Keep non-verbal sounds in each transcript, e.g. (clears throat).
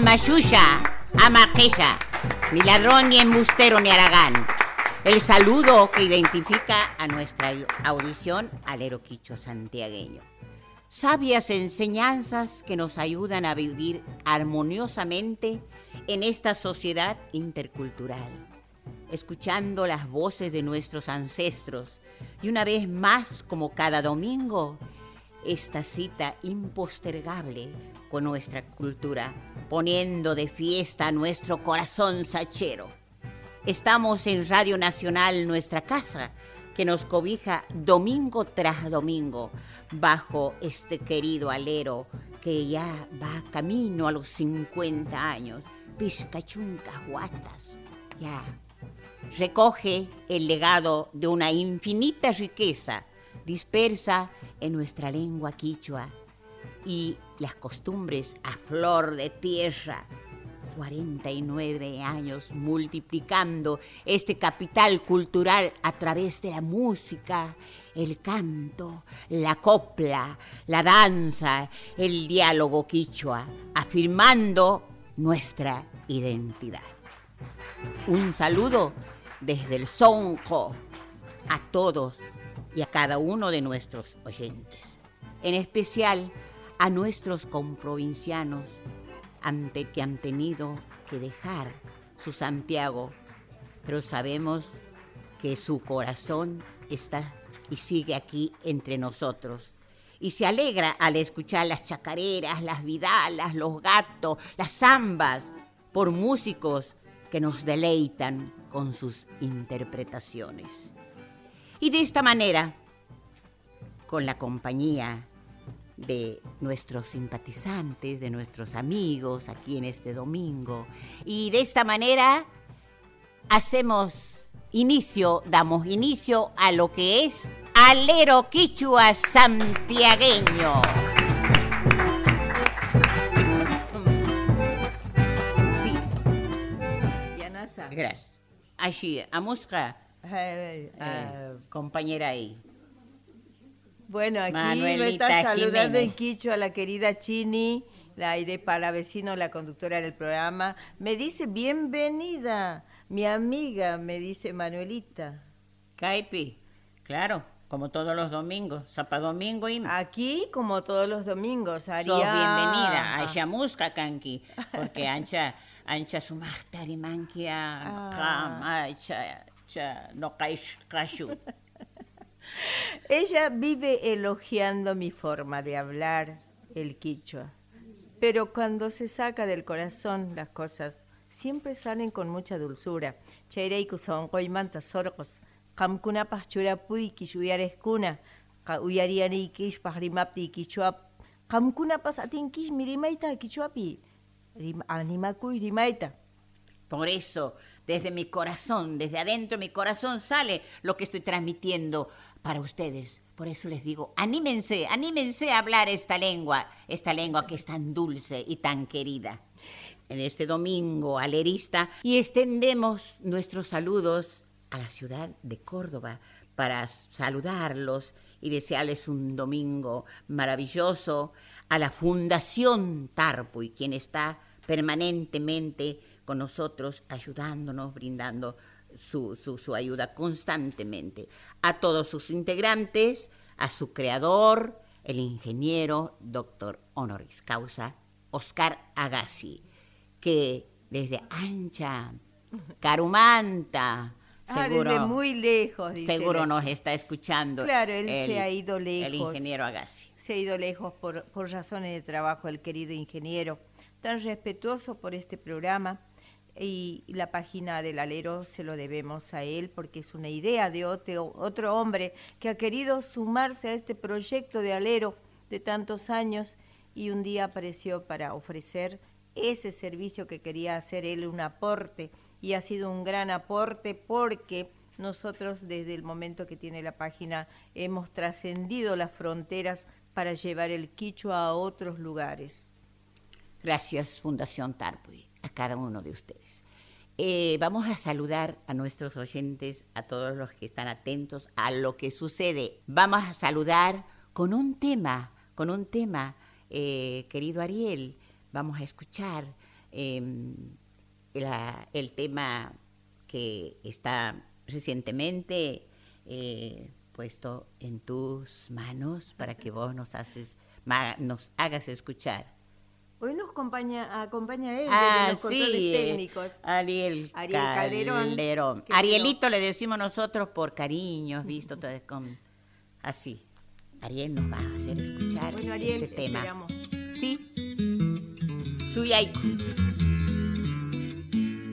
Amayuya, Amaquella, ni ladrón, ni embustero, ni aragán. El saludo que identifica a nuestra audición al eroquicho santiagueño. Sabias enseñanzas que nos ayudan a vivir armoniosamente en esta sociedad intercultural, escuchando las voces de nuestros ancestros y una vez más, como cada domingo, esta cita impostergable con nuestra cultura, poniendo de fiesta nuestro corazón sachero. Estamos en Radio Nacional, nuestra casa, que nos cobija domingo tras domingo bajo este querido alero que ya va camino a los 50 años. Pizcachuncas guatas, ya. Recoge el legado de una infinita riqueza dispersa en nuestra lengua quichua y las costumbres a flor de tierra. 49 años multiplicando este capital cultural a través de la música, el canto, la copla, la danza, el diálogo quichua, afirmando nuestra identidad. Un saludo desde el Sonjo a todos y a cada uno de nuestros oyentes, en especial a nuestros comprovincianos ante que han tenido que dejar su Santiago, pero sabemos que su corazón está y sigue aquí entre nosotros. Y se alegra al escuchar las chacareras, las vidalas, los gatos, las zambas, por músicos que nos deleitan con sus interpretaciones. Y de esta manera, con la compañía de nuestros simpatizantes, de nuestros amigos aquí en este domingo, y de esta manera hacemos inicio, damos inicio a lo que es Alero Quichua Santiagueño. Sí. Gracias. Allí, a música eh, eh, compañera ahí. Bueno, aquí me está saludando en Quicho a la querida Chini, la de para vecino, la conductora del programa. Me dice, bienvenida, mi amiga, me dice Manuelita. Caipi, claro, como todos los domingos, Zapa Domingo y... Aquí, como todos los domingos, Sos bienvenida a Yamusca, Kanki, porque ancha, ancha su manquia, ah. ancha, no Ella vive elogiando mi forma de hablar el quichua, pero cuando se saca del corazón las cosas siempre salen con mucha dulzura. Chaireiku son manta sorgos, kamkunapas churapuy kishuyareskuna, uyariani kish pahrimapti kichua, kamkunapas atinkish mirimaita kichuapi, animakuy rimaita. Por eso, desde mi corazón, desde adentro de mi corazón sale lo que estoy transmitiendo para ustedes. Por eso les digo, anímense, anímense a hablar esta lengua, esta lengua que es tan dulce y tan querida. En este domingo alerista y extendemos nuestros saludos a la ciudad de Córdoba para saludarlos y desearles un domingo maravilloso a la Fundación Tarpuy, quien está permanentemente con nosotros, ayudándonos, brindando su, su, ayuda constantemente. A todos sus integrantes, a su creador, el ingeniero doctor honoris causa, Oscar Agassi, que desde Ancha, Carumanta, ah, seguro, muy lejos. seguro nos está escuchando. Claro, él se ha ido lejos. El ingeniero Agassi. Se ha ido lejos por, por razones de trabajo, el querido ingeniero, tan respetuoso por este programa y la página del alero se lo debemos a él porque es una idea de otro, hombre que ha querido sumarse a este proyecto de alero de tantos años y un día apareció para ofrecer ese servicio que quería hacer él, un aporte, y ha sido un gran aporte porque nosotros desde el momento que tiene la página hemos trascendido las fronteras para llevar el quichua a otros lugares. Gracias, Fundación Tarpuy, a cada uno de ustedes. Eh, vamos a saludar a nuestros oyentes, a todos los que están atentos a lo que sucede. Vamos a saludar con un tema, con un tema, eh, querido Ariel. Vamos a escuchar em, el tema que está recientemente eh, puesto en tus manos para que vos nos, haces, nos hagas escuchar. Hoy nos acompaña, acompaña él ah, de los sí, técnicos. Ariel, Calderón. Arielito le decimos nosotros por cariño, visto todo con así. Ariel nos va a hacer escuchar bueno, Ariel, este tema. Esperamos. Sí. Suyaiku.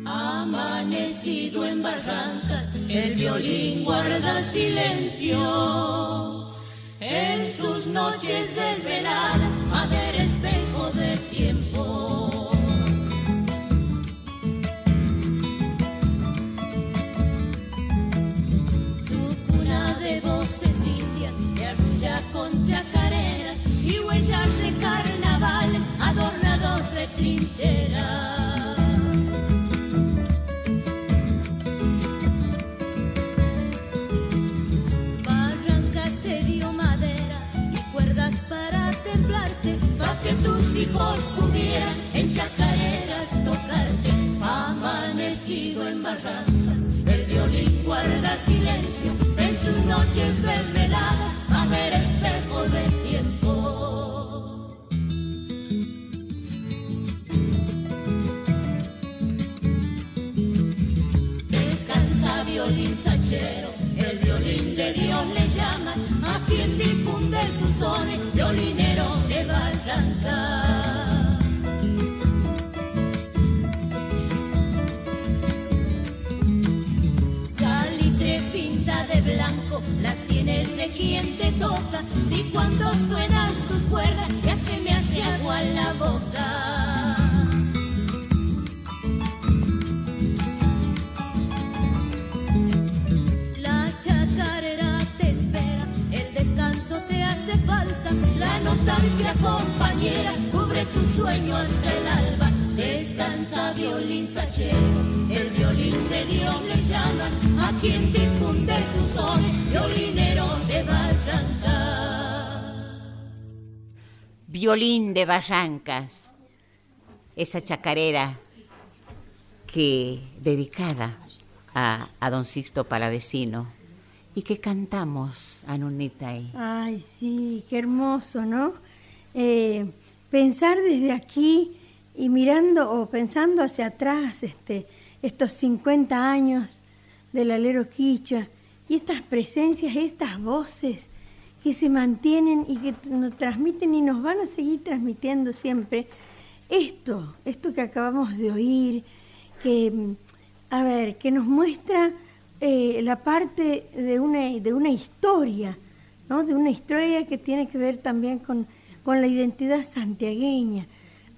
Amanecido en barrancas, el violín guarda silencio. En sus noches desveladas, a con chacareras y huellas de carnavales adornados de trincheras. hijos pudieran en chacareras tocarte, amanecido en barrancas, el violín guarda silencio en sus noches desveladas, el violín de Dios le llama, a quien difunde sus sones, violinero de barrancas. quien te toca, si cuando suenan tus cuerdas ya se me hace agua en la boca. La nostalgia compañera cubre tu sueño hasta el alba. Descansa violín sachero, el violín de Dios le llaman, a quien difunde su son, violinero de Barrancas. Violín de Barrancas, esa chacarera que dedicada a, a don Sixto Palavecino y que cantamos, Anunita. Ay, sí, qué hermoso, ¿no? Eh, pensar desde aquí y mirando o pensando hacia atrás este, estos 50 años del alero quichua y estas presencias, estas voces que se mantienen y que nos transmiten y nos van a seguir transmitiendo siempre, esto, esto que acabamos de oír, que, a ver, que nos muestra eh, la parte de una, de una historia, ¿no? de una historia que tiene que ver también con, con la identidad santiagueña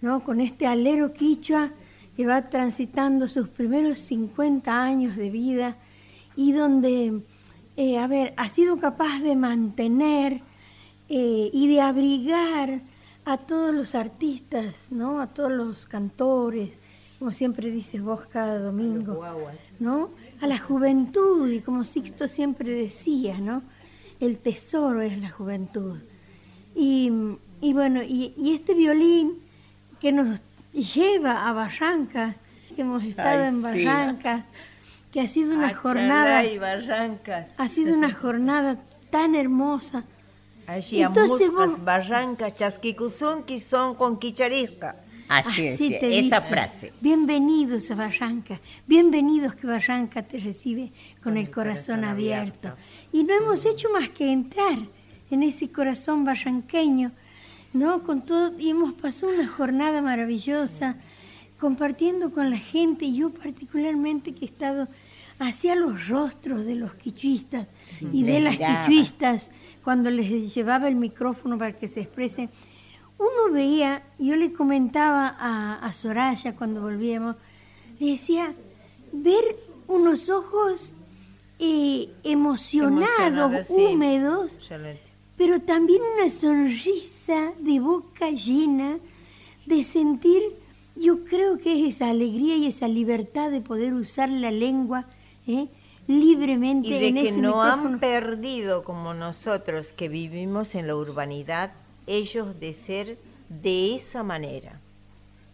¿no? con este alero quichua que va transitando sus primeros 50 años de vida y donde, eh, a ver, ha sido capaz de mantener eh, y de abrigar a todos los artistas, ¿no? a todos los cantores, como siempre dices vos cada domingo, ¿no? A la juventud, y como Sixto siempre decía, ¿no? el tesoro es la juventud. Y, bueno, y este violín que nos lleva a Barrancas, que hemos estado en Barrancas, que ha sido una jornada y Barrancas. ha sido una jornada tan hermosa. Allí Entonces, vos, Barrancas, Chasquicuzunqui son con quicharisca. Así, Así es, te esa frase. Bienvenidos a Barranca, bienvenidos que Barranca te recibe con, el, corazón, abierto. Y no hemos hecho más que entrar en ese corazón barranqueño ¿no? Con todo, y hemos pasado una jornada maravillosa compartiendo con la gente, y yo particularmente que he estado hacia los rostros de los quichuistas y de las quichuistas cuando les llevaba el micrófono para que se expresen. Uno veía, yo le comentaba a, Soraya cuando volvíamos, le decía, ver unos ojos eh, emocionados, húmedos, pero también una sonrisa de boca llena de sentir, yo creo que es esa alegría y esa libertad de poder usar la lengua ¿eh? libremente y de en que ese no micrófono. han perdido como nosotros que vivimos en la urbanidad ellos de ser de esa manera.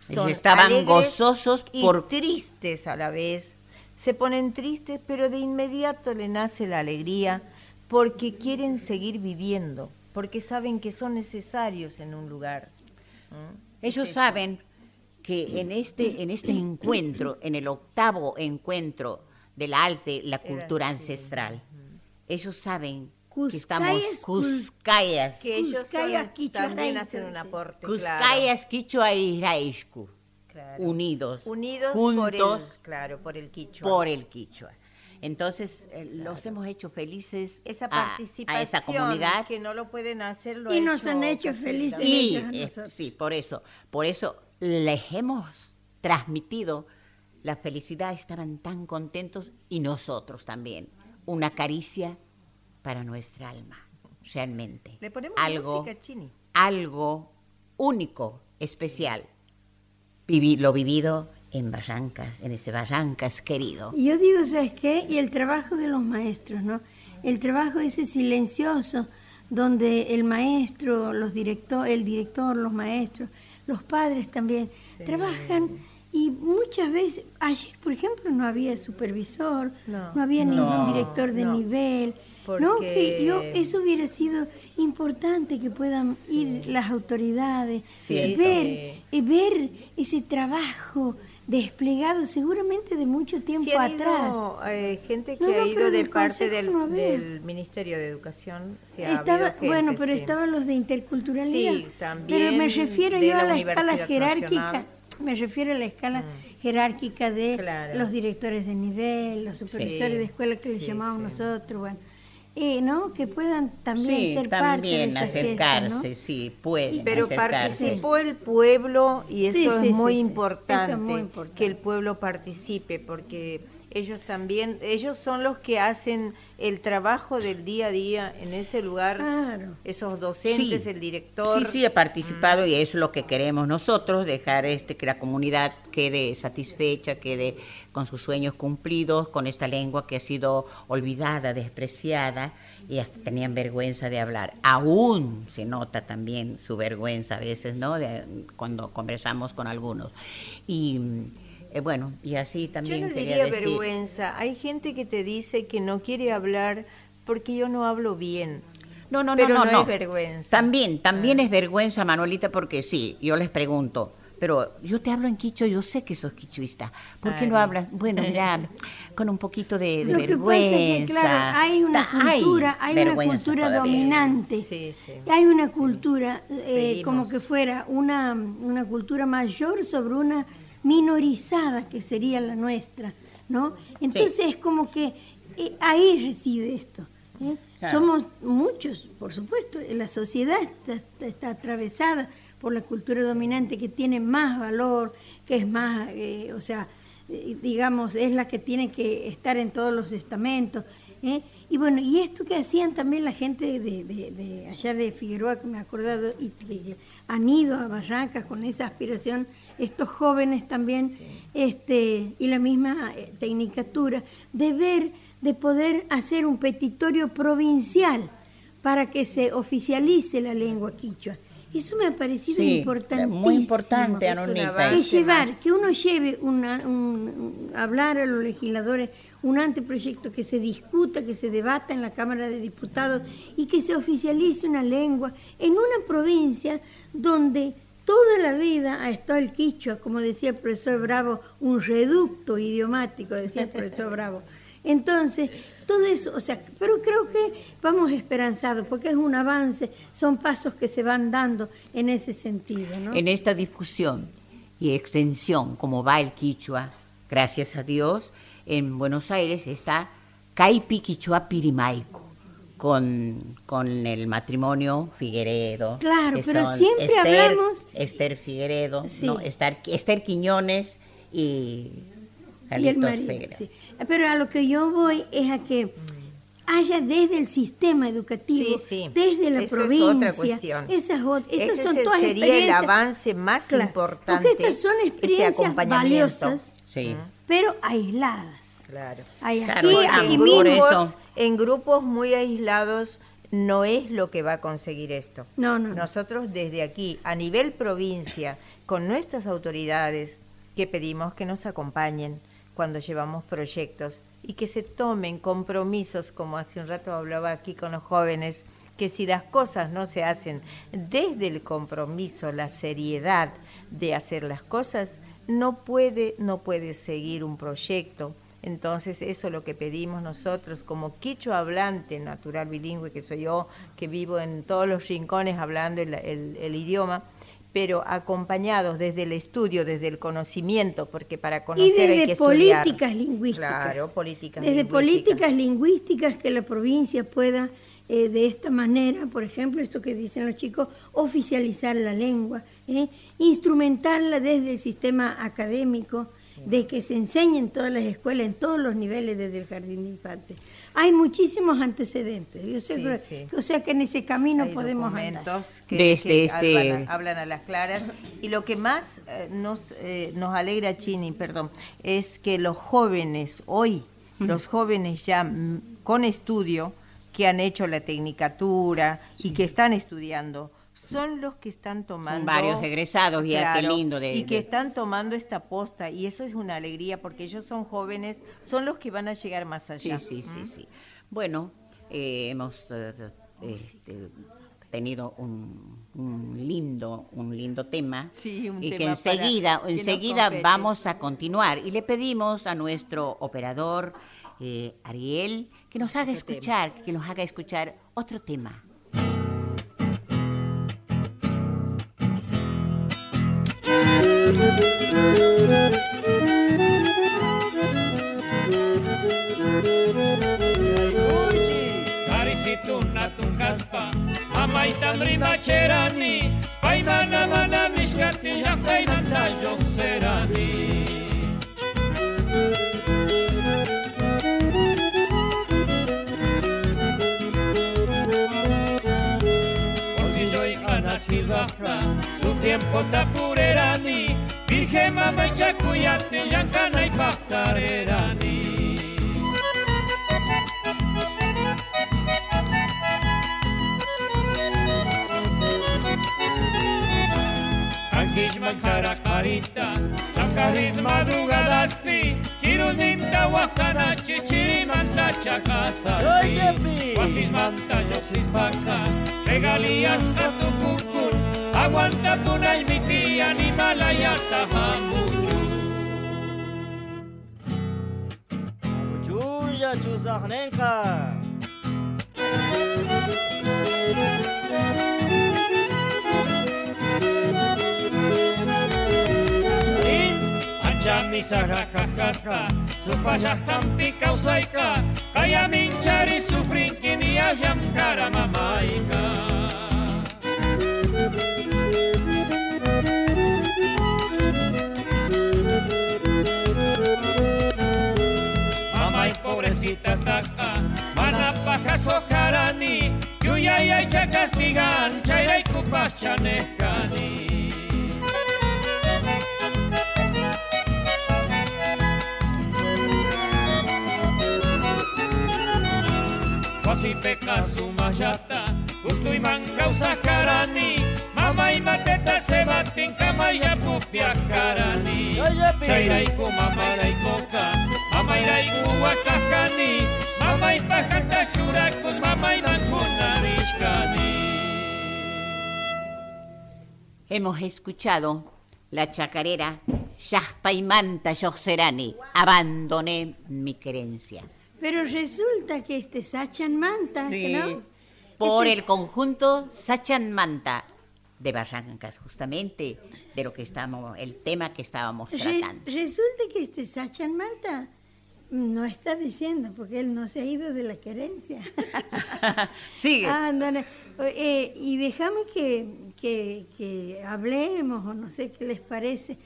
Ellos estaban gozosos y tristes a la vez. Se ponen tristes pero de inmediato le nace la alegría porque quieren seguir viviendo porque saben que son necesarios en un lugar ¿Mm? Ellos Es saben que en este, en este encuentro, en el octavo encuentro del arte, la cultura ancestral, ellos saben Cuscayas, Cuscayas, que ellos son- también hacen un aporte Cuscayas, Quichua y Raishku, Claro. unidos, unidos juntos por el claro por el quichua por el Quichua. Entonces, eh, los hemos hecho felices esa a- participación a, esa comunidad. que no lo pueden hacer lo Y ha nos han hecho felices. Y a es- nosotros. sí, por eso, por eso les hemos transmitido la felicidad, estaban tan contentos y nosotros también. Una caricia para nuestra alma, realmente. le ponemos algo, música chini algo único, especial. Vivi- lo vivido en Barrancas, en ese Barrancas querido. Y Yo digo, ¿sabes qué? Y el trabajo de los maestros, ¿no? El trabajo ese silencioso, donde el maestro, los director, el director, los maestros, los padres también, trabajan y muchas veces, ayer por ejemplo no había supervisor, no, No. había ningún No. director de No. nivel, ¿no? Que yo, eso hubiera sido importante que puedan ir las autoridades, Sí, ver, ver ese trabajo desplegado seguramente de mucho tiempo Sí, han atrás. ido, eh, gente que No, no, ha ido de parte del, no había. del Ministerio de Educación. ha Estaba, gente, bueno, pero sí. estaban los de interculturalidad. Sí, también pero me refiero yo a la la escala jerárquica. Nacional. Me refiero a la escala jerárquica de Claro. los directores de nivel, los supervisores de escuela que les nosotros, bueno, eh, ¿no? Que puedan también Sí, ser parte de también esa acercarse, fiesta, ¿no? sí, pueden Pero acercarse. participó el pueblo y eso Sí, es sí, muy sí, sí. importante, Eso es muy importante. que el pueblo participe, porque ellos también, ellos son los que hacen el trabajo del día a día en ese lugar, Claro. esos docentes, Sí. el director. Sí, sí, he participado y eso es lo que queremos nosotros, dejar este que la comunidad quede satisfecha, quede con sus sueños cumplidos, con esta lengua que ha sido olvidada, despreciada y hasta tenían vergüenza de hablar. Aún se nota también su vergüenza a veces, ¿no? De- cuando conversamos con algunos. Y eh, bueno, y así Yo también no quería diría decir. vergüenza, hay gente que te dice que no quiere hablar porque yo no hablo bien. No, no, Pero no, no no, es vergüenza. También, también es vergüenza, Manuelita, porque sí, yo les pregunto, pero yo te hablo en quicho, yo sé que sos quichuista. ¿Por qué no Ay. hablas? Bueno, mira, (laughs) con un poquito de, de Lo que pasa vergüenza. es que, claro, hay una hay cultura, hay, una cultura todavía. dominante. Sí, sí. Hay una cultura eh, como que fuera una, una cultura mayor sobre una minorizada que sería la nuestra, ¿no? Entonces es como que eh, ahí reside esto. ¿eh? Claro. Somos muchos, por supuesto, la sociedad está, está- está atravesada por la cultura dominante que tiene más valor, que es más, eh, o sea, digamos, es la que tiene que estar en todos los estamentos. ¿eh? Y bueno, y esto que hacían también la gente de, de- de allá de Figueroa, que me he acordado, y que han ido a Barrancas con esa aspiración, estos jóvenes también, este, y la misma eh, tecnicatura, de ver, de poder hacer un petitorio provincial para que se oficialice la lengua quichua. Eso me ha parecido Sí, importantísimo. muy importante, Anonita. Que llevar, que uno lleve una, un, un- hablar a los legisladores un anteproyecto que se discuta, que se debata en la Cámara de Diputados y que se oficialice una lengua en una provincia donde toda la vida ha estado el quichua, como decía el profesor Bravo, un reducto idiomático, decía el profesor Bravo. Entonces, todo eso, o sea, pero creo que vamos esperanzados, porque es un avance, son pasos que se van dando en ese sentido. En esta difusión y extensión, como va el quichua, gracias a Dios, en Buenos Aires está Caipi Quichua Pirimaico, con, con el matrimonio Figueredo. Claro, pero siempre Esther- hablamos- Esther Figueredo, Sí. no, Esther, Esther Quiñones y y el Carlitos marido, Figueredo. sí. Pero a lo que yo voy es a que haya desde el sistema educativo, Sí, sí. desde la Eso es provincia. otra cuestión. Esas estas Ese son es- todas sería el experiencias. avance más Claro, importante. Porque estas son ese experiencias acompañamiento. valiosas, Sí. pero aisladas. Claro. Hay Claro, aquí, en aquí mismo. En grupos muy aislados no es lo que va a conseguir esto. No, no. Nosotros desde aquí, a nivel provincia, con nuestras autoridades, que pedimos que nos acompañen cuando llevamos proyectos y que se tomen compromisos, como hace un rato hablaba aquí con los jóvenes, que si las cosas no se hacen desde el compromiso, la seriedad de hacer las cosas, no puede, no puede seguir un proyecto. Entonces, eso es lo que pedimos nosotros, como quicho hablante, natural bilingüe que soy yo, que vivo en todos los rincones hablando el, el- el idioma, pero acompañados desde el estudio, desde el conocimiento, porque para Y conocer hay que desde estudiar. políticas lingüísticas. Claro, políticas Desde lingüísticas. políticas lingüísticas que la provincia pueda, eh, de esta manera, por ejemplo, esto que dicen los chicos, oficializar la lengua, ¿eh? instrumentarla desde el sistema académico, de que se enseñe en todas las escuelas, en todos los niveles desde el jardín de infantes. Hay muchísimos antecedentes, yo sé Sí, o sea que en ese camino Hay podemos andar. que, Desde que este- hablan, a- hablan a las claras. Y lo que más eh, nos, eh, nos alegra, Chini, perdón, es que los jóvenes hoy, los jóvenes ya mm, con estudio, que han hecho la tecnicatura y que están estudiando, son los que están tomando... Varios egresados, ya, qué lindo de- y que de- están tomando esta posta, y eso es una alegría, porque ellos son jóvenes, son los que van a llegar más allá. Sí, sí, sí, sí. Bueno, eh, hemos eh, este, tenido un, un lindo, un lindo tema Sí, un y que tema enseguida, para que enseguida vamos a continuar y le pedimos a nuestro operador eh, Ariel que nos haga tema. escuchar, que nos haga escuchar otro tema. Oiçi, harisitu na tungaspa, amaitambri macherani, baina namana nishkarti joxeita joxserani. Oji joika na silva, tiempo ta purerani. Njema maitxaku jate janka nahi paftarera ni. Hankisman karakarita, tankariz madrugadazti Kirundinta huajkana chichirimanta chakazazti Guazizmanta jotzizpaka, regaliaz atukuku Aguanta Punaimiti, Animalaya, e Tahamuchu. Chuya Chuzarnenka. Misarakaska, Supajatampi sufrin Kayaminchari mi Ajam Karamamaika. Thank you. Sitataka, Manapaka Sokarani, Yuyayay Chakastigan, Chayay Kupachanekani. Quasi peca su mayata, justo y manca usacarani, mama y mateta se batin kamaya pupia karani. Chairaiku mama raikoka, mama iraiku wakakani, mama y pajata churakus, mama y mancuna rishkani. Hemos escuchado la chacarera Shahpaimanta Yoxerani, abandoné mi creencia. Pero resulta que este Sachan Manta, ¿no? Por Este el conjunto Sachan Manta de Barrancas, justamente de lo que estamos, el tema que estábamos Re- tratando. resulta que este Sachan Manta no está diciendo, porque él no se ha ido de la querencia. (laughs) Sigue. Ándale. Eh, y déjame que, que, que hablemos, o no sé qué les parece.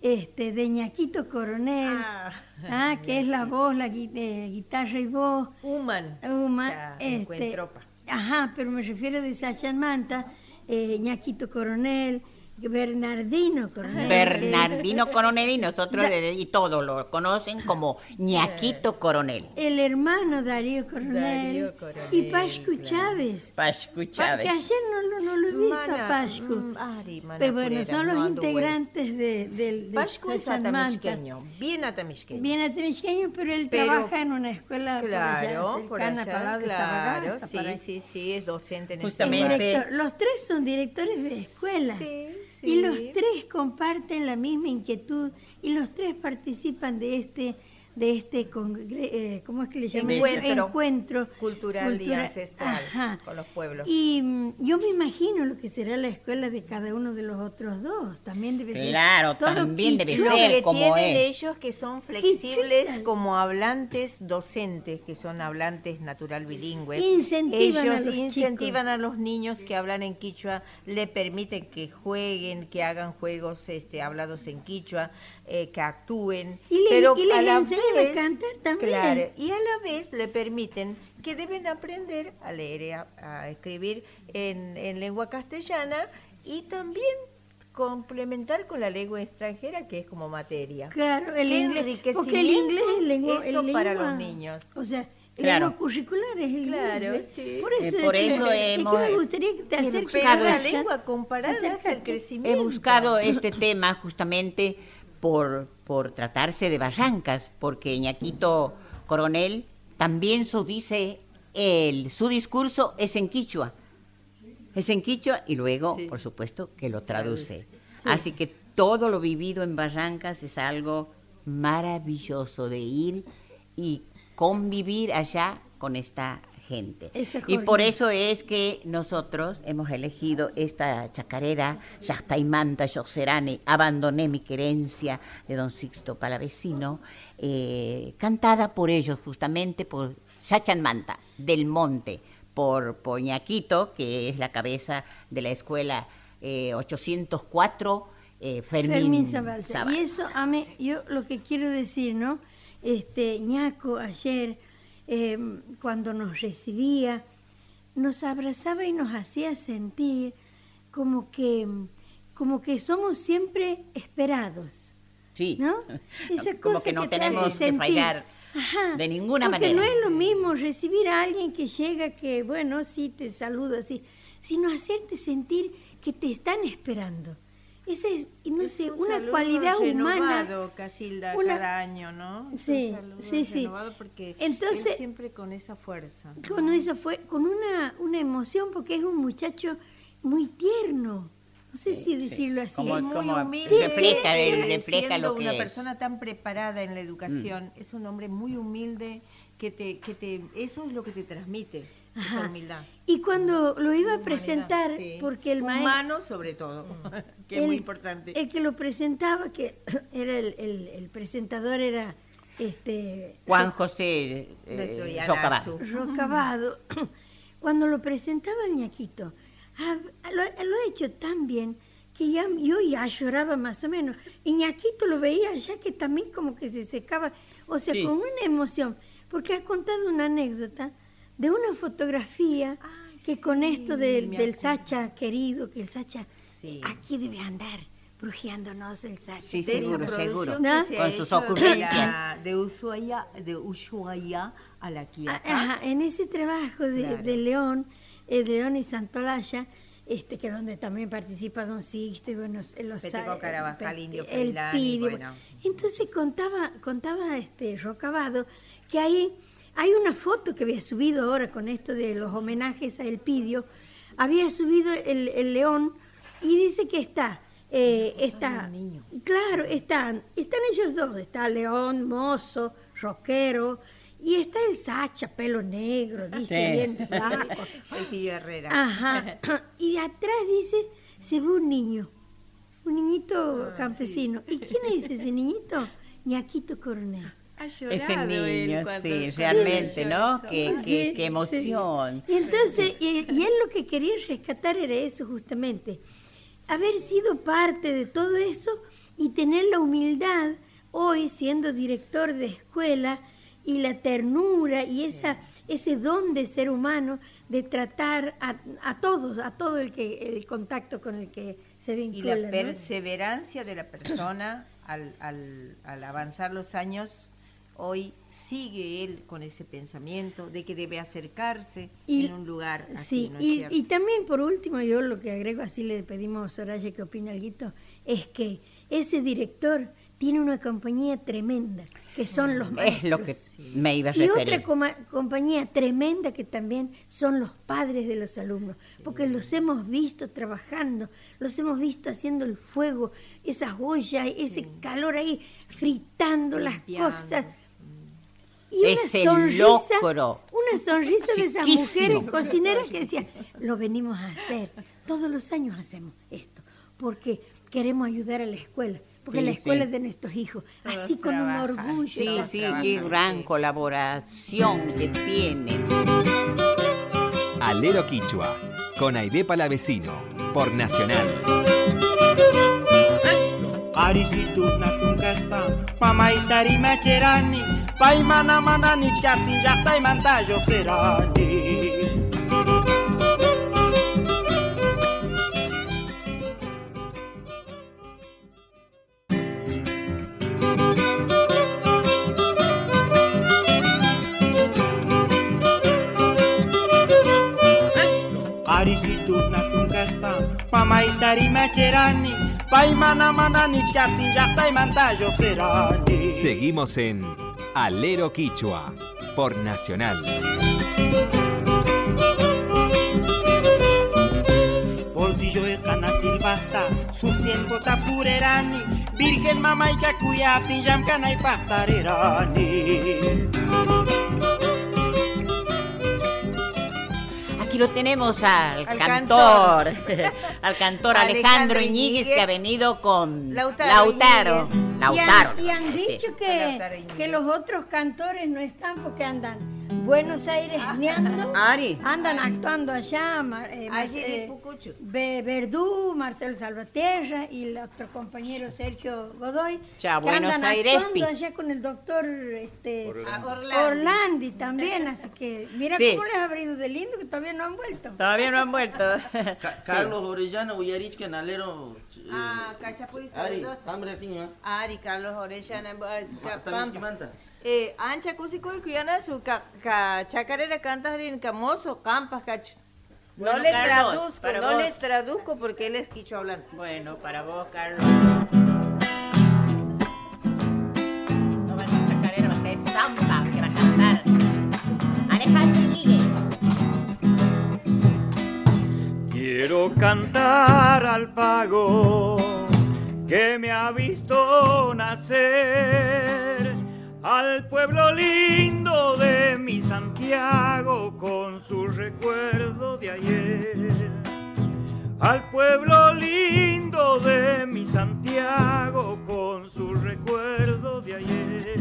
este, de Ñaquito Coronel, Ah. ah, que es la voz, la gui- eh, guitarra y voz. Human. Uma, Ya, este, encuentropa. ajá, pero me refiero de Sacha Manta, eh, Ñaquito Coronel, Bernardino Coronel. Bernardino Coronel y nosotros de- y todos lo conocen como Ñaquito Coronel. El hermano Darío Coronel. Darío Coronel, y Pascu claro. Chávez. Pascu Pa- Chávez. que ayer no, lo- no lo he visto Mana, a Pascu. mm, Ari, mana Pero bueno, son los no integrantes de, del de Pascu es atamishqueño, bien atamishqueño. Bien atemishqueño, pero él Pero- trabaja en una escuela Claro, por por allá, cercana allá, de claro, Sabagasta, sí, sí, sí, es docente en Justamente. director. Los tres son directores de escuela. Sí, sí. Y los tres comparten la misma inquietud y los tres participan de este de este congre- eh, ¿cómo es que le llaman? Encuentro encuentro cultural y ancestral Ajá. con los pueblos. Y mm, yo me imagino lo que será la escuela de cada uno de los otros dos. También debe ser. Claro, todo también debe quito. Lo ser que como tienen es. ellos que son ¿Qué flexibles como hablantes docentes, que son hablantes natural bilingües. Incentivan a ellos los incentivan a los niños que hablan en quichua, le permiten que jueguen, que hagan juegos este, hablados en quichua, eh, que actúen. Y le- pero y les a la a cantar también. Claro, y a la vez le permiten que deben aprender a leer y a, a escribir en, en lengua castellana y también complementar con la lengua extranjera que es como materia. Claro, el inglés. Porque el inglés es lengua. eso el para lengua- los niños. O sea, Claro. lengua curricular es el Claro, inglés. sí. Por Eh, eso, por es, eso es que hemos- me gustaría que te he acerques buscado la lengua comparada hace el crecimiento. He buscado este tema justamente por, por tratarse de Barrancas, porque Ñaquito Coronel también su dice, el, su discurso es en quichua. Es en quichua y luego, Sí. por supuesto, que lo traduce. Sí. Así que todo lo vivido en Barrancas es algo maravilloso de ir y convivir allá con esta gente. Y por eso es que nosotros hemos elegido esta chacarera, Yastaimanta, Yoserane, Abandoné mi querencia, de don Sixto Palavecino, eh, cantada por ellos justamente, por Manta del Monte, por Poñaquito, que es la cabeza de la escuela eh, 804, eh, Fermín, Fermín Zabalza. Zabalza. Y eso, a mí, yo lo que quiero decir, ¿no? Este, Ñaco ayer, eh, cuando nos recibía, nos abrazaba y nos hacía sentir como que, como que somos siempre esperados. Sí, ¿no? (laughs) Esa como cosa que no hace tenemos que fallar Ajá, de ninguna porque manera. no es lo mismo recibir a alguien que llega, que bueno, sí, te saludo así, sino hacerte sentir que te están esperando. Esa es, no Es sé, un una cualidad humana. Casilda, una- cada año, ¿no? Es Sí, sí, sí. Porque Entonces- él siempre con esa fuerza. ¿no? Con eso fue, con una, una emoción, porque es un muchacho muy tierno. No sé si decirlo así. Como- es muy como humilde. refleja, lo que una es. persona tan preparada en la educación, es un hombre muy humilde que te, que te, eso es lo que te transmite, esa Ajá. humildad. Y cuando lo iba a Humanidad, presentar, sí. porque el maestro... humano sobre todo, (laughs) que es el- muy importante. El que lo presentaba, que (clears throat) era el, el- el presentador era este Juan José eh. Rocabado. (clears throat) Cuando lo presentaba el ñaquito, ah, lo, lo ha hecho tan bien que ya, yo ya lloraba más o menos. Y ñaquito lo veía ya que también como que se secaba, o sea, Sí. con una emoción, porque ha contado una anécdota de una fotografía Ay, que con esto del, me del. Sacha querido, que el Sacha Sí. aquí debe andar brujeándonos el Sacha. Sí, de seguro, seguro. que ¿No? se Con sus de ocurrencias. (laughs) De Ushuaia, de Ushuaia a la Ah, Quiaca. Ajá, en ese trabajo de, Claro. de León, eh, León y Santolaya, este, que donde también participa Don Sixto y bueno, los Peteco Carabajal, Indio el Pidio. bueno. Entonces contaba, contaba este Rocabado que ahí hay una foto que había subido ahora con esto de los homenajes a El Pidio, había subido el, el León y dice que está, eh, está, claro, están, están ellos dos, está León, mozo, rockero, y está el Sacha, pelo negro, dice Sí. bien (laughs) Pidio Herrera. Ajá. (laughs) Y de atrás dice, se ve un niño, un niñito Ah, campesino. ¿Y quién es ese niñito? Ñaquito Coronel. Ha Ese llorado él niño, cuando- sí, realmente, ¿no? Qué, Sí, qué- qué sí. emoción. Y entonces, y, y él lo que quería rescatar era eso justamente, haber sido parte de todo eso y tener la humildad hoy siendo director de escuela y la ternura y esa, ese don de ser humano de tratar a, todos, a todo el que el contacto con el que se vincula. Y la perseverancia de la persona al, al, al avanzar los años hoy sigue él con ese pensamiento de que debe acercarse en un lugar así. Sí, y, también por último, yo lo que agrego, así le pedimos a Soraya que opine algo, es que ese director tiene una compañía tremenda, que son los maestros. Es lo que me iba a referir. Y otra compañía tremenda que también son los padres de los alumnos, porque los hemos visto trabajando, los hemos visto haciendo el fuego, esas ollas, ese calor ahí, fritando las cosas y ese sonrisa, una sonrisa de esas mujeres cocineras que decían, lo venimos a hacer, todos los años hacemos esto, porque queremos ayudar a la escuela, porque la escuela es de nuestros hijos, así con un orgullo. Sí, sí, qué gran colaboración que tienen. Alero Quichua, con Aide Palavecino, por Nacional. Pamaitari macerani Pai mana mana niciartin já manta mantajo serani Arisitu na tungaspa Pamaitari macerani Seguimos en Alero Quichua por Nacional. Bolsillo de cana silbasta, sus tiempos tapurerani, Virgen mamá y chacuyati, yamcana y pastarerani. Aquí lo tenemos al, cantor, (laughs) al cantor Alejandro, Iñiguez, que ha venido con Lautaro. Lautaro. Y han, dicho que, que los otros cantores no están porque andan Buenos Aires ah. neando. Andan actuando allá. Eh, eh Verdú, Marcelo Salvaterra y el otro compañero Sergio Godoy. Ya, Buenos andan Aires. actuando allá con el doctor este, Orlandi. también. Así que mira cómo les ha abrido de lindo que todavía no han vuelto. Todavía no han vuelto. (laughs) (laughs) Carlos Orellana, Uyarich, Canalero. Eh, ah, Cachapuy. Ari, Ari, Carlos Orellana. Pampa. Eh, ancha cusicó y cuyana su chacarera canta en camoso, campas, cacho. No le traduzco, no le traduzco porque él es quicho hablante. Bueno, para vos, Carlos. No va a ser chacarera, va a ser Zampa que va a cantar. Alejandro Miguel. Quiero cantar al pago que me ha visto nacer al pueblo lindo de mi Santiago con su recuerdo de ayer. Al pueblo lindo de mi Santiago con su recuerdo de ayer.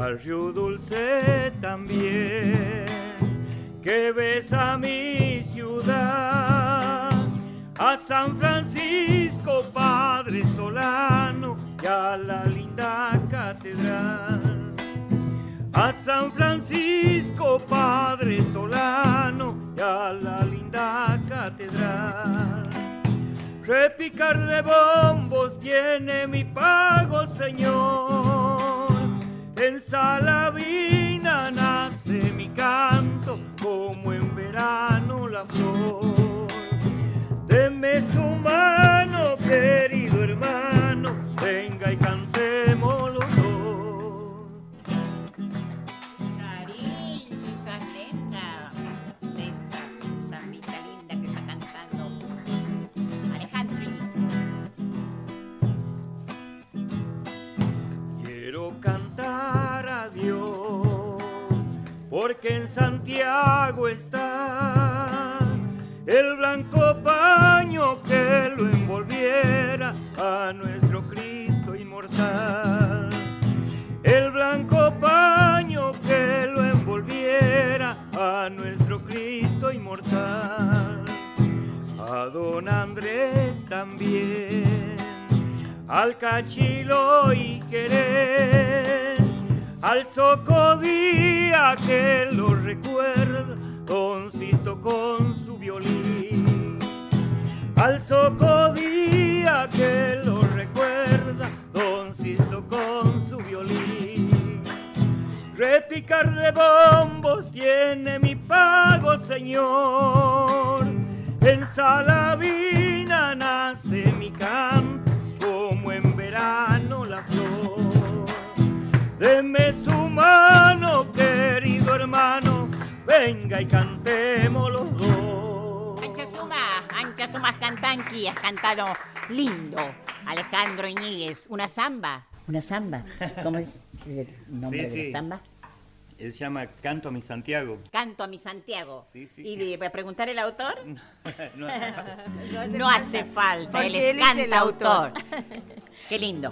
Al río dulce también que besa mi ciudad. A San Francisco, Padre Solano y a la linda catedral. A San Francisco, Padre Solano, y a la linda catedral. Repicar de bombos tiene mi pago, Señor. En Salavina nace mi canto, como en verano la flor. Deme su mano, querido hermano venga y cantemos los dos. Cariño, esa letra de esta zambita linda que está cantando Alejandro. Quiero cantar a Dios, porque en Santiago está el blanco paño que lo envolviera a don Andrés también, al cachilo y querer, al socodía que lo recuerda, consisto con su violín, al socodía que lo recuerda, consisto con su violín. Repicar de bombos tiene mi pago, señor. En Salavina nace mi canto como en verano la flor. Deme su mano, querido hermano, venga y cantemos los dos. Ancha Suma, Ancha Sumas Cantanqui, has cantado lindo. Alejandro Iñiguez, una samba. Una samba. ¿Cómo es el nombre Sí, de sí. la samba? Él se llama Canto a mi Santiago. Canto a mi Santiago. Sí, sí. ¿Y de, para preguntar el autor? (laughs) No, No hace falta, él él es el cantautor. (laughs) Qué lindo.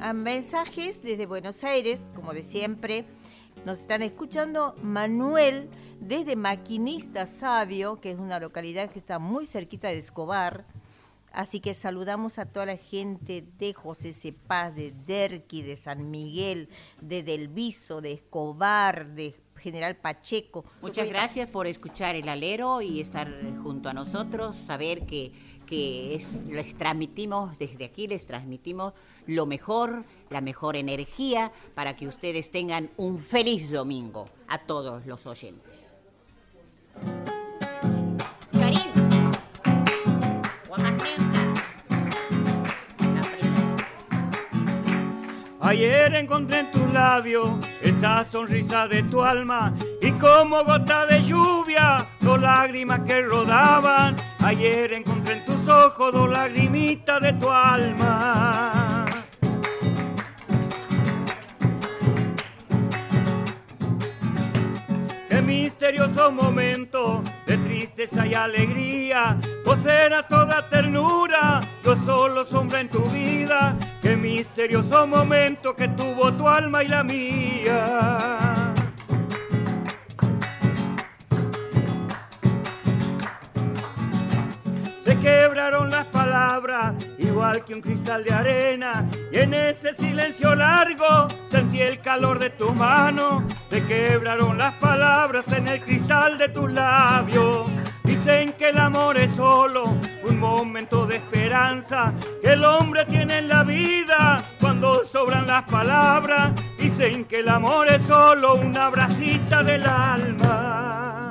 A mensajes desde Buenos Aires, como de siempre. Nos están escuchando Manuel desde Maquinista Sabio, que es una localidad que está muy cerquita de Escobar. Así que saludamos a toda la gente de José Cepaz, de Derqui, de San Miguel, de Delviso, de Escobar, de General Pacheco. Muchas gracias por escuchar el alero y estar junto a nosotros, saber que, que es, les transmitimos, desde aquí les transmitimos lo mejor, la mejor energía para que ustedes tengan un feliz domingo a todos los oyentes. Ayer encontré en tus labios esa sonrisa de tu alma y como gota de lluvia dos lágrimas que rodaban. Ayer encontré en tus ojos dos lagrimitas de tu alma. Qué misterioso momento de tristeza y alegría. Vos eras toda ternura, yo solo sombra en tu vida. Qué misterioso momento que tuvo tu alma y la mía. Se quebraron las palabras, igual que un cristal de arena. Y en ese silencio largo sentí el calor de tu mano. Se quebraron las palabras en el cristal de tus labios. Dicen que el amor es solo un momento de esperanza que el hombre tiene en la vida cuando sobran las palabras. Dicen que el amor es solo una bracita del alma.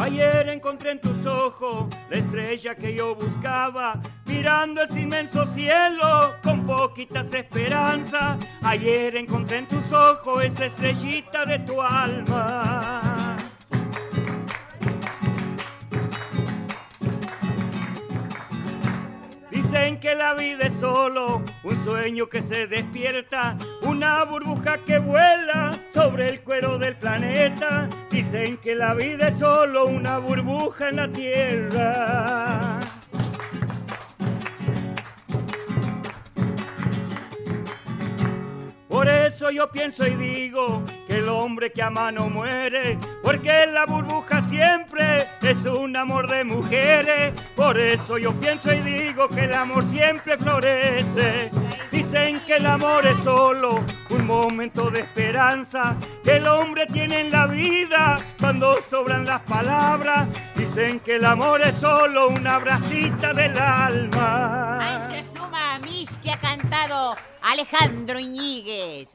Ayer encontré en tus ojos la estrella que yo buscaba, mirando ese inmenso cielo con poquitas esperanzas. Ayer encontré en tus ojos esa estrellita de tu alma. Dicen que la vida es solo un sueño que se despierta, una burbuja que vuela sobre el cuero del planeta. Dicen que la vida es solo una burbuja en la tierra. Por eso yo pienso y digo que el hombre que ama no muere, porque la burbuja siempre es un amor de mujeres. Por eso yo pienso y digo que el amor siempre florece. Dicen que el amor es solo un momento de esperanza que el hombre tiene en la vida cuando sobran las palabras. Dicen que el amor es solo una bracita del alma. Ancha Suma Mish que ha cantado Alejandro Iñiguez,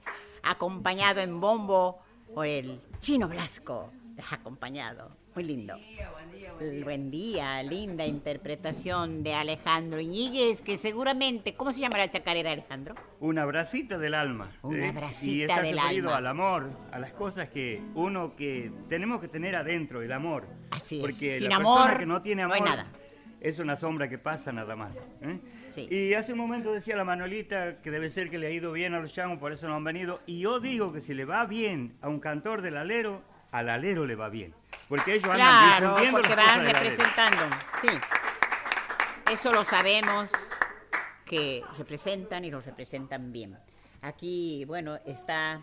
acompañado en bombo por el Chino Blasco. Les ha acompañado. Muy lindo. Buen día, linda interpretación de Alejandro Iñiguez, que seguramente, ¿cómo se llama la chacarera, Alejandro? Una bracita del alma. Una ¿eh? bracita y está del alma. al amor, a las cosas que uno que tenemos que tener adentro, el amor. Así es. Porque Sin la amor, persona que no tiene no hay amor nada. es una sombra que pasa nada más. ¿eh? Sí. Y hace un momento decía la Manuelita que debe ser que le ha ido bien a los chamos, por eso no han venido. Y yo digo que si le va bien a un cantor del alero, al alero le va bien. Porque ellos andan Claro, difundiendo porque las van representando. Sí. Eso lo sabemos, que representan y los representan bien. Aquí, bueno, está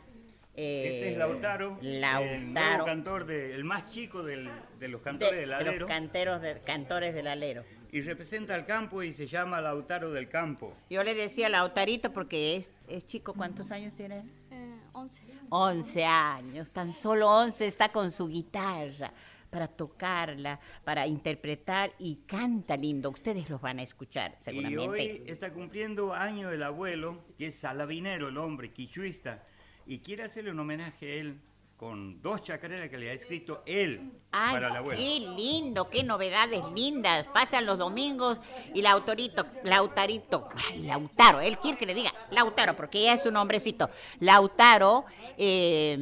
este es Lautaro, el nuevo cantor, el más chico del, de los cantores del alero. De los canteros de, cantores del alero. Y representa al campo y se llama Lautaro del Campo. Yo le decía Lautarito porque es, es chico. ¿Cuántos años tiene? Eh, 11. 11 años, tan solo 11 está con su guitarra para tocarla, para interpretar y canta lindo. Ustedes los van a escuchar, seguramente. Y hoy está cumpliendo año el abuelo, que es salabinero, el hombre, quichuista, y quiere hacerle un homenaje a él con dos chacareras que le ha escrito él para el abuelo. Qué lindo, qué novedades lindas. Pasan los domingos y Lautarito, Lautarito, ay, Lautaro, él quiere que le diga Lautaro, porque ya es un hombrecito. Lautaro eh,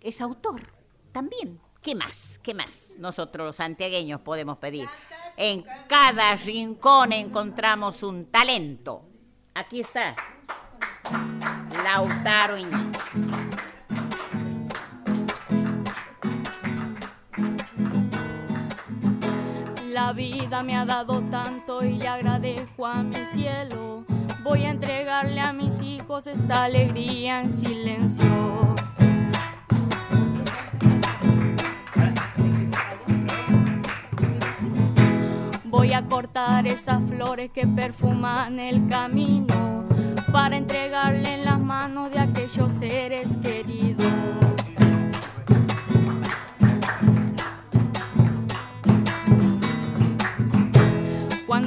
es autor también ¿Qué más? ¿Qué más nosotros los santiagueños podemos pedir? En cada rincón encontramos un talento. Aquí está. Lautaro Iñiguez. La vida me ha dado tanto y le agradezco a mi cielo. Voy a entregarle a mis hijos esta alegría en silencio. Voy a cortar esas flores que perfuman el camino para entregarle en las manos de aquellos seres queridos.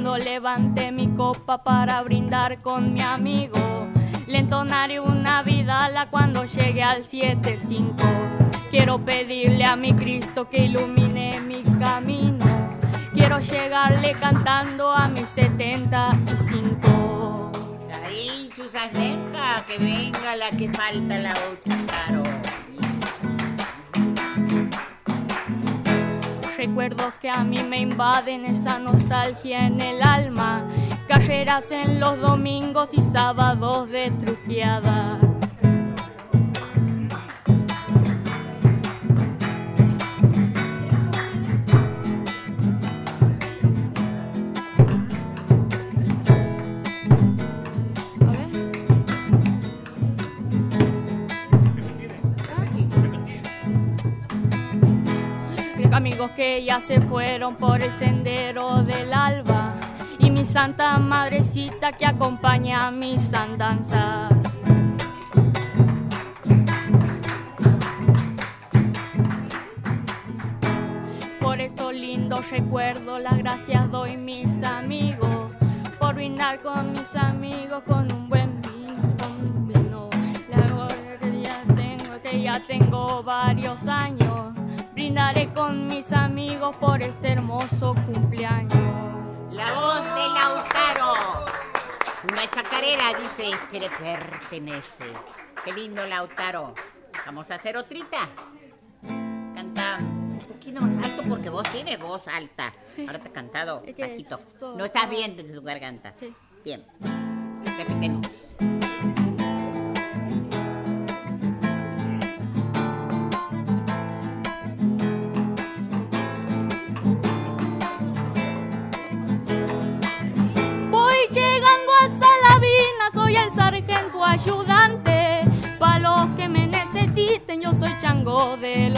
Cuando levante mi copa para brindar con mi amigo, le entonaré una vidala cuando llegue al 7-5. Quiero pedirle a mi Cristo que ilumine mi camino Quiero llegarle cantando a mis 75. Ahí, Chusaneca, que venga la que falta la otra, claro. Recuerdos que a mí me invaden esa nostalgia en el alma. Carreras en los domingos y sábados de truqueada. Que ya se fueron por el sendero del alba y mi santa madrecita que acompaña mis andanzas. Por estos lindos recuerdos las gracias doy mis amigos por brindar con mis amigos con un buen vino. La que ya tengo, que ya tengo varios años brindaré por este hermoso cumpleaños. La voz de Lautaro. Una chacarera dice que le pertenece. Qué lindo Lautaro. Vamos a hacer otrita. Canta un poquito más alto porque vos tienes voz alta. Ahora te has cantado bajito. No estás bien desde tu garganta. Bien. Repítelo. De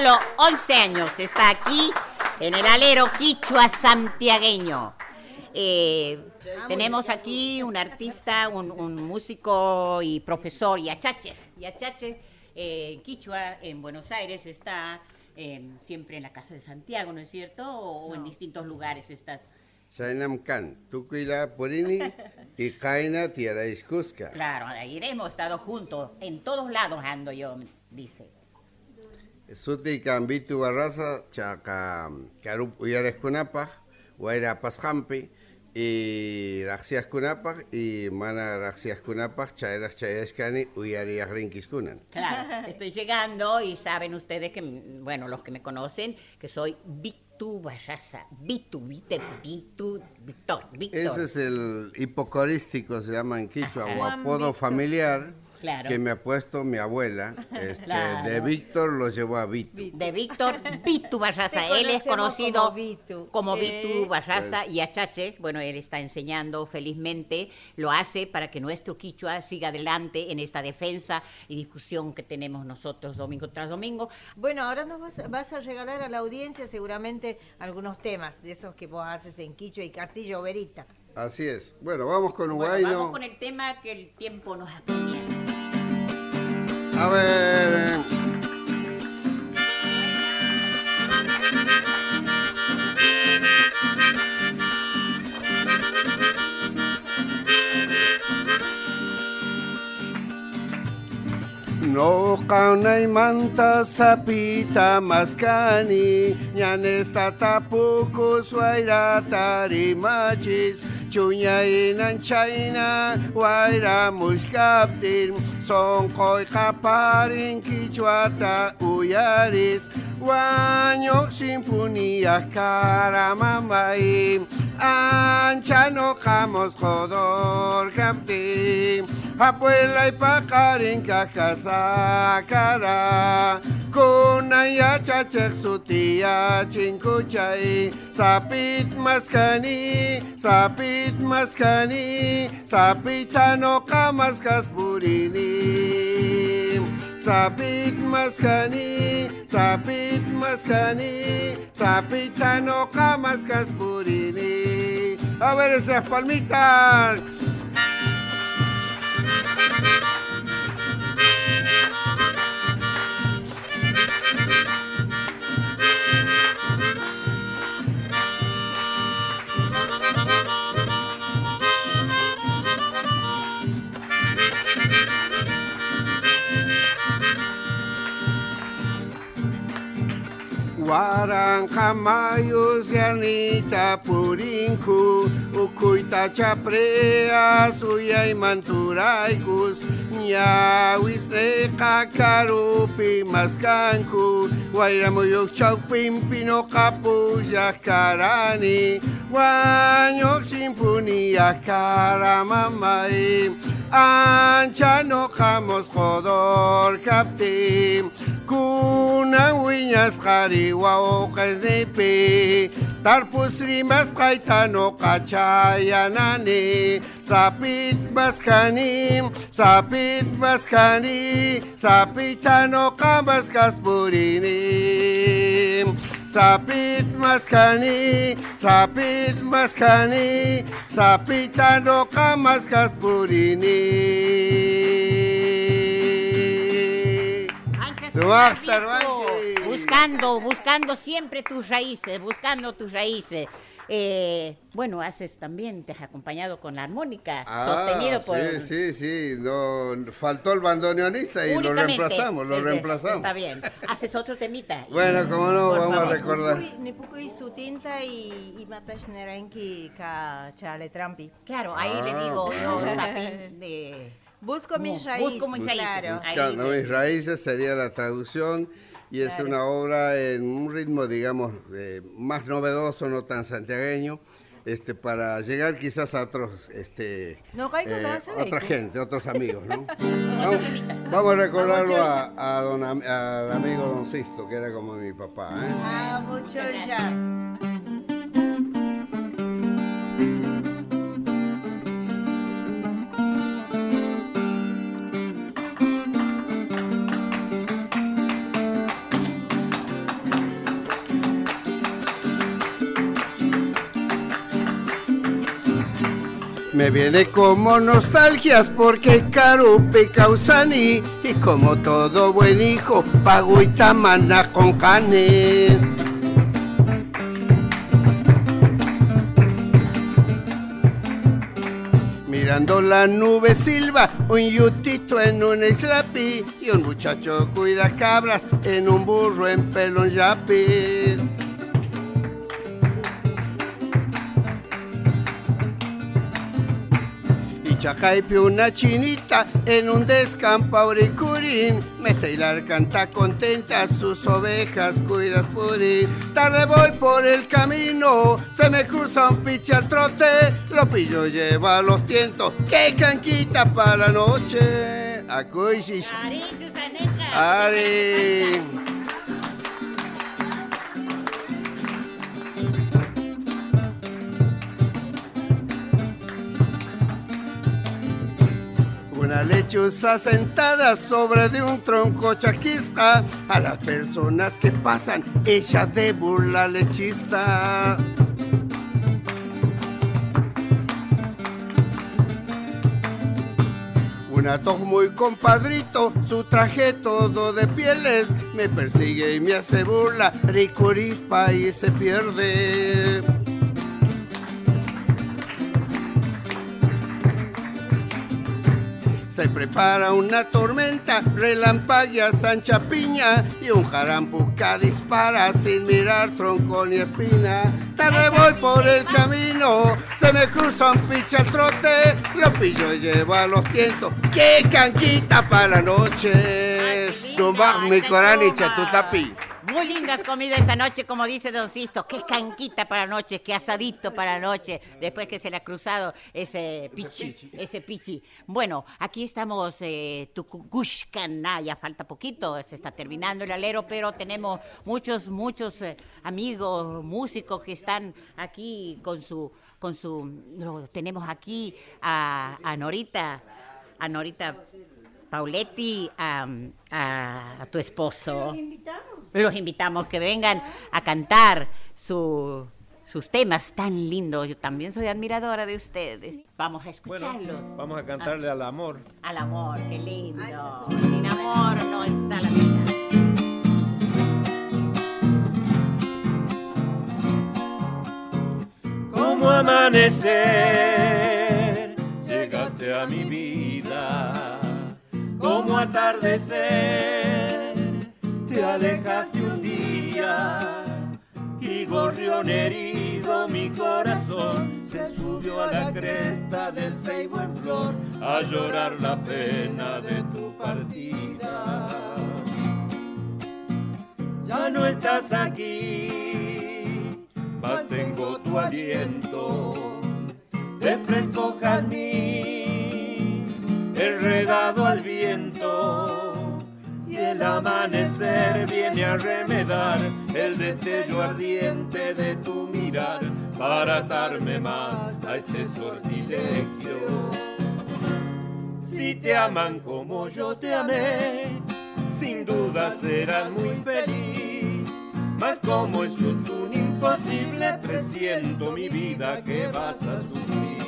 solo 11 años está aquí en el alero quichua santiagueño. Eh, tenemos aquí un artista, un, un músico y profesor, Yachache. Yachache, eh, quichua, en Buenos Aires, está eh, siempre en la Casa de Santiago, ¿no es cierto? O, o en distintos lugares estás. Chaynam kan, tukuyla purini y (laughs) kaina tierra iskuska. Claro, ahí hemos estado juntos, en todos lados ando yo, dice. Suti kambitu barraza chaka karup uyares kunapa, waira pashampi y raxias kunapa y mana raxias kunapa chayras chayashkani uyarias rinkiskunan. Claro, estoy llegando y saben ustedes que, bueno, los que me conocen, que soy Vitu Barraza. Vitu, vite, Vitu, Víctor, Víctor. Ese es el hipocorístico, se llama en quichua, o apodo familiar Claro. que me ha puesto mi abuela. (laughs) Este, Claro. De Víctor lo llevó a Vitu. De Víctor Vitu Barraza. Te Él es conocido como Vitu. como Eh. Vitu Barraza y Achache. Bueno, él está enseñando felizmente, lo hace para que nuestro Quichua siga adelante en esta defensa y discusión que tenemos nosotros domingo tras domingo. Bueno, ahora nos vas, vas a regalar a la audiencia seguramente algunos temas de esos que vos haces en Quicho y Castillo Verita. Así es. Bueno, vamos con Bueno, Huayno. vamos con el tema que el tiempo nos apremia. A ver. eh, No kaunay manta sapita maskani Ñanesta tapuku suayra tarimachis Chuñainan chayna waira muskaptin Sonkoy kaparin kichwata uyaris Wañok sinfonía karamamay Ancha no kamos jodor kaptin Abuela y pakarin kakasakara Kunaya chachek sutia chinkuchay Sapit maskani, sapit maskani Sapitano kamaskas purini. Sapit maskani, sapit maskani Sapitano kamaskas purini. A ver esas palmitas Guaranjamayos, yanita Purinku, Ukuita chaprea suyay manturaykus Nyawis de kakarupi maskanku Wayramuyok chawpimpino kapuya karani Wanyok simpunia karamamay Ancha no kamos jodor kaptim Kuna wiñas jariwa ojas nepe Tarpus rimas kaitano kachayanane Sapit maskanim, sapit maskani Sapitano kamas kaspurinim Sapit maskani, sapit maskani Sapitano kamas Banqui. Buscando, buscando siempre tus raíces, buscando tus raíces. Eh, bueno, haces también, te has acompañado con la armónica, sostenido por... Ah, Sí, sí, sí. No, faltó el bandoneonista y lo reemplazamos, lo Este, reemplazamos. Está bien. Haces otro temita. Bueno, como no, vamos a favor. recordar. Nipukuy sutinta y, y matashnerenki ka chale trampi. Claro, ahí le Ah, digo yo, ok. Zapín, de... Busco mis Busco raíces. mis raíces. Buscando le- mis raíces sería la traducción y es Claro. una obra en un ritmo, digamos, eh, más novedoso, no tan santiagueño, este, para llegar quizás a otros, este, No eh, otra gente, otros amigos, ¿no? (laughs) vamos, vamos a recordarlo a, a don Am- al amigo Don Sisto, que era como mi papá, ¿eh? Ah, mucho ya. Me viene como nostalgias porque Carupe Causani y como todo buen hijo pago y tamana con cane. Mirando la nube silva, un yutito en un slapi y un muchacho cuida cabras en un burro en pelón yapi. Y chacaipe una chinita en un descampo auricurín. Mesteilar canta contenta, sus ovejas cuidas purín. Tarde voy por el camino, se me cruza un piche al trote. Lo pillo lleva los tientos, que canquita para la noche. Acuisis. Ari. Una lechuza sentada sobre de un tronco chaquista. A las personas que pasan, ella de burla lechista. Un ato muy compadrito, su traje todo de pieles, me persigue y me hace burla, ricurispa y se pierde. Se prepara una tormenta, relampaguea Sancha Piña y un jarampuca dispara sin mirar tronco ni espina. Tarde voy por el camino, se me cruza un piche al trote, lo pillo y lleva los tientos. ¡Qué canquita para la noche! Zumbar mi corán y chatutapi. Muy lindas comidas esa noche, como dice Don Sisto. Qué canquita para noche, qué asadito para noche, después que se le ha cruzado ese pichi, ese pichi. Bueno, aquí estamos, eh, ya falta poquito, se está terminando el alero, pero tenemos muchos, muchos eh, amigos, músicos que están aquí con su, con su, tenemos aquí a Norita, a Norita Pauletti, a, a- a tu esposo. Los invitamos que vengan a cantar su- sus temas tan lindos. Yo también soy admiradora de ustedes. Vamos a escucharlos. Vamos a cantarle al amor. Al amor, qué lindo. Sin amor no está la vida. Como amanecer, llegaste a mi vida. Como atardecer, te alejaste un día. Y gorrión herido mi corazón se subió a la cresta del ceibo en flor a llorar la pena de tu partida. Ya no estás aquí, mas tengo tu aliento de fresco jazmín, enredado al viento. Y el amanecer viene a remedar el destello ardiente de tu mirar para atarme más a este sortilegio. Si te aman como yo te amé, sin duda serás muy feliz. Mas como eso es un imposible, presiento mi vida que vas a sufrir.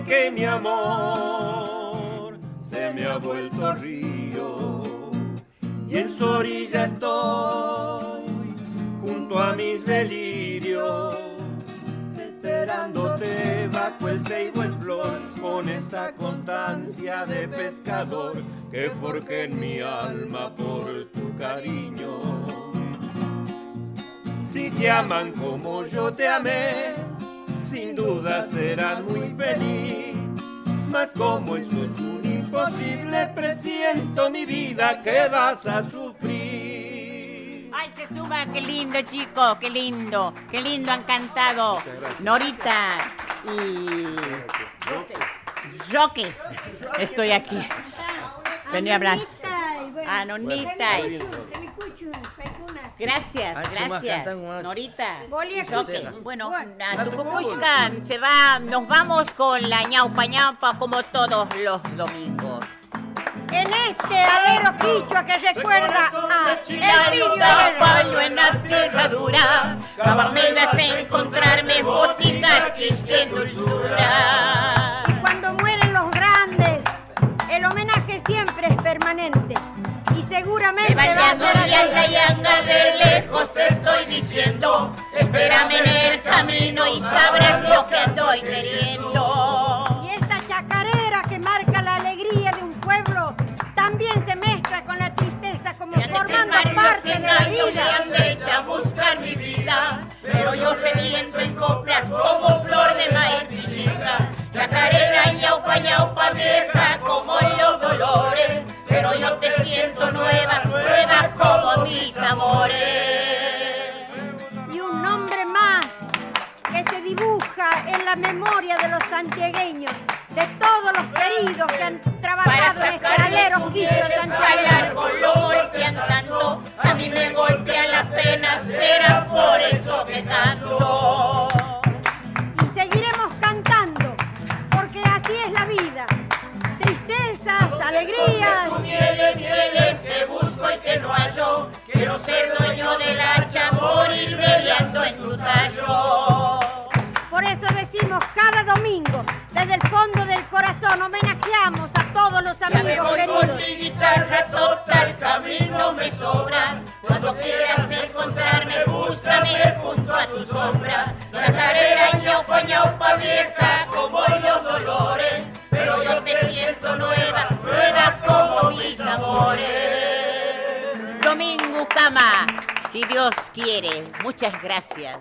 Que mi amor se me ha vuelto río y en su orilla estoy junto a mis delirios esperándote bajo el ceibo en flor con esta constancia de pescador que forjé en mi alma por tu cariño. Si te aman como yo te amé, sin duda serás muy feliz. Mas como eso es un imposible, presiento mi vida que vas a sufrir. Ay, que suba, qué lindo, chicos, qué lindo, qué lindo han cantado. Norita y Roque. Estoy aquí. Venía a hablar. A Nonita. Gracias, sumas, gracias. Norita. Bueno, a Tucucuxcan se va, nos vamos con la ñaupa ñaupa como todos los domingos. en este alero quichua que recuerda a Guerra. palo en la tierra dura, jamás me vas a encontrarme boticas que dulzura. Y cuando mueren los grandes, el homenaje siempre es permanente. Y seguramente va a ser y la así. yanga de lejos te estoy diciendo, espérame en el camino y sabrás lo que estoy queriendo. Y esta chacarera que marca la alegría de un pueblo también se mezcla con la tristeza como formando parte de la vida. me echa a buscar mi vida, pero yo reviento en coplas como flor de maíz pichita. Chacarera, ñaupa, ñaupa vieja yo te siento nueva, nueva como mis amores. Y un nombre más que se dibuja en la memoria de los santiagueños, de todos los queridos que han trabajado en este alero de Santiago. árbol lo golpean tanto, a mí me golpean las penas, será por eso que canto. Y seguiremos cantando, porque así es la vida. Tristezas, alegrías. Quiero ser dueño del hacha, morir peleando en tu tallo. Por eso decimos cada domingo, desde el fondo del corazón, homenajeamos a todos los Ya me amigos voy con mi guitarra, total camino me sobra. Cuando quieras encontrarme, búscame junto a tu sombra. La carrera ñaupa, ñaupa vieja, como los si Dios quiere, muchas gracias.